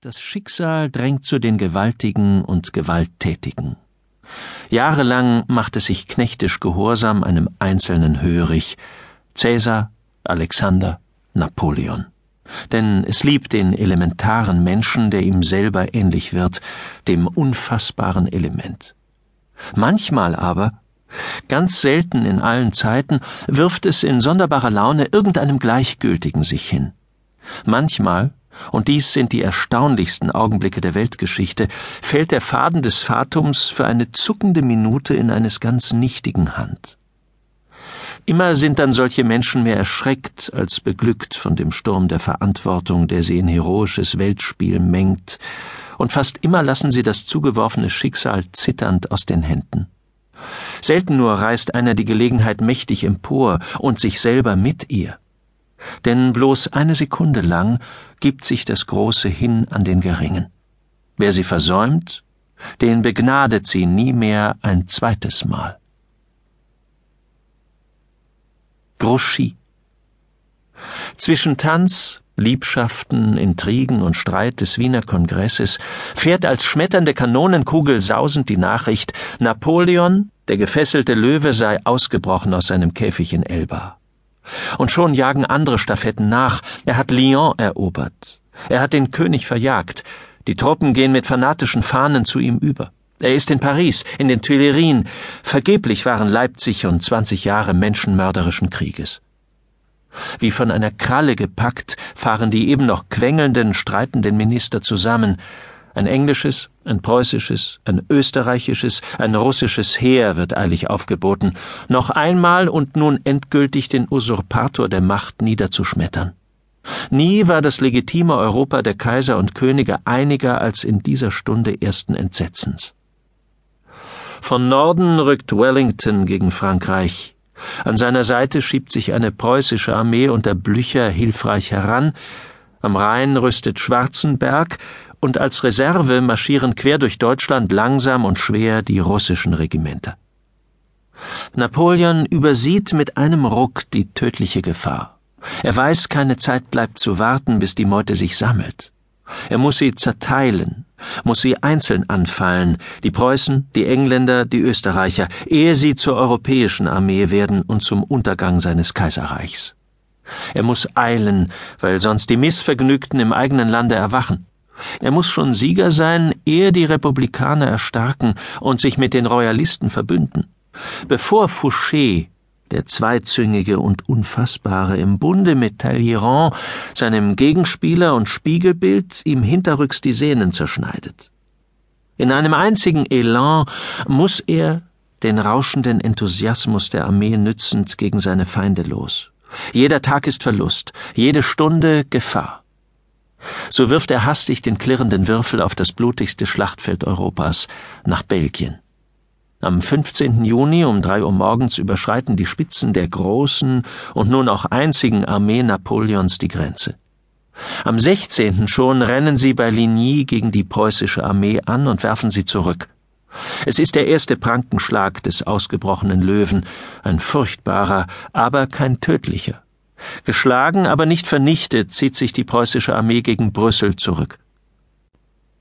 Das Schicksal drängt zu den Gewaltigen und Gewalttätigen. Jahrelang macht es sich knechtisch gehorsam einem Einzelnen hörig. Cäsar, Alexander, Napoleon. Denn es liebt den elementaren Menschen, der ihm selber ähnlich wird, dem unfassbaren Element. Manchmal aber, ganz selten in allen Zeiten, wirft es in sonderbarer Laune irgendeinem Gleichgültigen sich hin. Manchmal und dies sind die erstaunlichsten Augenblicke der Weltgeschichte, fällt der Faden des Fatums für eine zuckende Minute in eines ganz nichtigen Hand. Immer sind dann solche Menschen mehr erschreckt als beglückt von dem Sturm der Verantwortung, der sie in heroisches Weltspiel mengt, und fast immer lassen sie das zugeworfene Schicksal zitternd aus den Händen. Selten nur reißt einer die Gelegenheit mächtig empor und sich selber mit ihr denn bloß eine Sekunde lang gibt sich das Große hin an den Geringen. Wer sie versäumt, den begnadet sie nie mehr ein zweites Mal. Grouchy Zwischen Tanz, Liebschaften, Intrigen und Streit des Wiener Kongresses fährt als schmetternde Kanonenkugel sausend die Nachricht, Napoleon, der gefesselte Löwe, sei ausgebrochen aus seinem Käfig in Elba. Und schon jagen andere Stafetten nach. Er hat Lyon erobert. Er hat den König verjagt. Die Truppen gehen mit fanatischen Fahnen zu ihm über. Er ist in Paris, in den Tuilerien. Vergeblich waren Leipzig und zwanzig Jahre menschenmörderischen Krieges. Wie von einer Kralle gepackt, fahren die eben noch quengelnden, streitenden Minister zusammen, ein englisches, ein preußisches, ein österreichisches, ein russisches Heer wird eilig aufgeboten, noch einmal und nun endgültig den Usurpator der Macht niederzuschmettern. Nie war das legitime Europa der Kaiser und Könige einiger als in dieser Stunde ersten Entsetzens. Von Norden rückt Wellington gegen Frankreich. An seiner Seite schiebt sich eine preußische Armee unter Blücher hilfreich heran. Am Rhein rüstet Schwarzenberg und als Reserve marschieren quer durch Deutschland langsam und schwer die russischen Regimenter. Napoleon übersieht mit einem Ruck die tödliche Gefahr. Er weiß, keine Zeit bleibt zu warten, bis die Meute sich sammelt. Er muss sie zerteilen, muss sie einzeln anfallen, die Preußen, die Engländer, die Österreicher, ehe sie zur europäischen Armee werden und zum Untergang seines Kaiserreichs. Er muss eilen, weil sonst die Missvergnügten im eigenen Lande erwachen. Er muss schon Sieger sein, ehe die Republikaner erstarken und sich mit den Royalisten verbünden. Bevor Fouché, der Zweizüngige und Unfassbare, im Bunde mit Talleyrand, seinem Gegenspieler und Spiegelbild, ihm hinterrücks die Sehnen zerschneidet. In einem einzigen Elan muss er, den rauschenden Enthusiasmus der Armee nützend, gegen seine Feinde los. Jeder Tag ist Verlust, jede Stunde Gefahr. So wirft er hastig den klirrenden Würfel auf das blutigste Schlachtfeld Europas, nach Belgien. Am 15. Juni um drei Uhr morgens überschreiten die Spitzen der großen und nun auch einzigen Armee Napoleons die Grenze. Am 16. schon rennen sie bei Ligny gegen die preußische Armee an und werfen sie zurück. Es ist der erste Prankenschlag des ausgebrochenen Löwen, ein furchtbarer, aber kein tödlicher. Geschlagen, aber nicht vernichtet, zieht sich die preußische Armee gegen Brüssel zurück.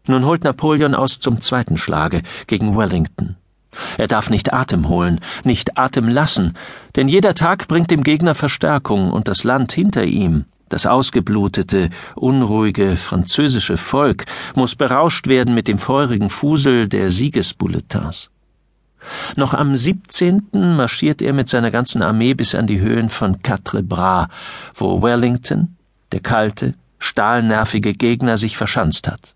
Nun holt Napoleon aus zum zweiten Schlage gegen Wellington. Er darf nicht Atem holen, nicht Atem lassen, denn jeder Tag bringt dem Gegner Verstärkung und das Land hinter ihm, das ausgeblutete, unruhige französische Volk, muss berauscht werden mit dem feurigen Fusel der Siegesbulletins. Noch am 17. marschiert er mit seiner ganzen Armee bis an die Höhen von Quatre Bras, wo Wellington, der kalte, stahlnervige Gegner, sich verschanzt hat.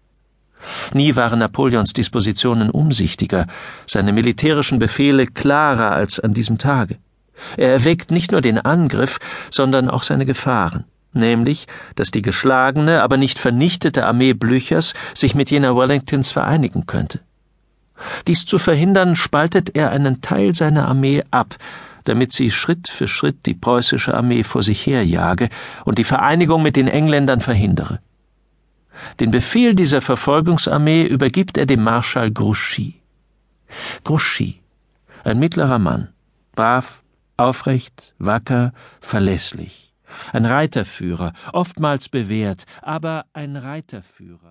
Nie waren Napoleons Dispositionen umsichtiger, seine militärischen Befehle klarer als an diesem Tage. Er erwägt nicht nur den Angriff, sondern auch seine Gefahren, nämlich, dass die geschlagene, aber nicht vernichtete Armee Blüchers sich mit jener Wellingtons vereinigen könnte. Dies zu verhindern, spaltet er einen Teil seiner Armee ab, damit sie Schritt für Schritt die preußische Armee vor sich herjage und die Vereinigung mit den Engländern verhindere. Den Befehl dieser Verfolgungsarmee übergibt er dem Marschall Grouchy. Grouchy, ein mittlerer Mann, brav, aufrecht, wacker, verlässlich, ein Reiterführer, oftmals bewährt, aber ein Reiterführer.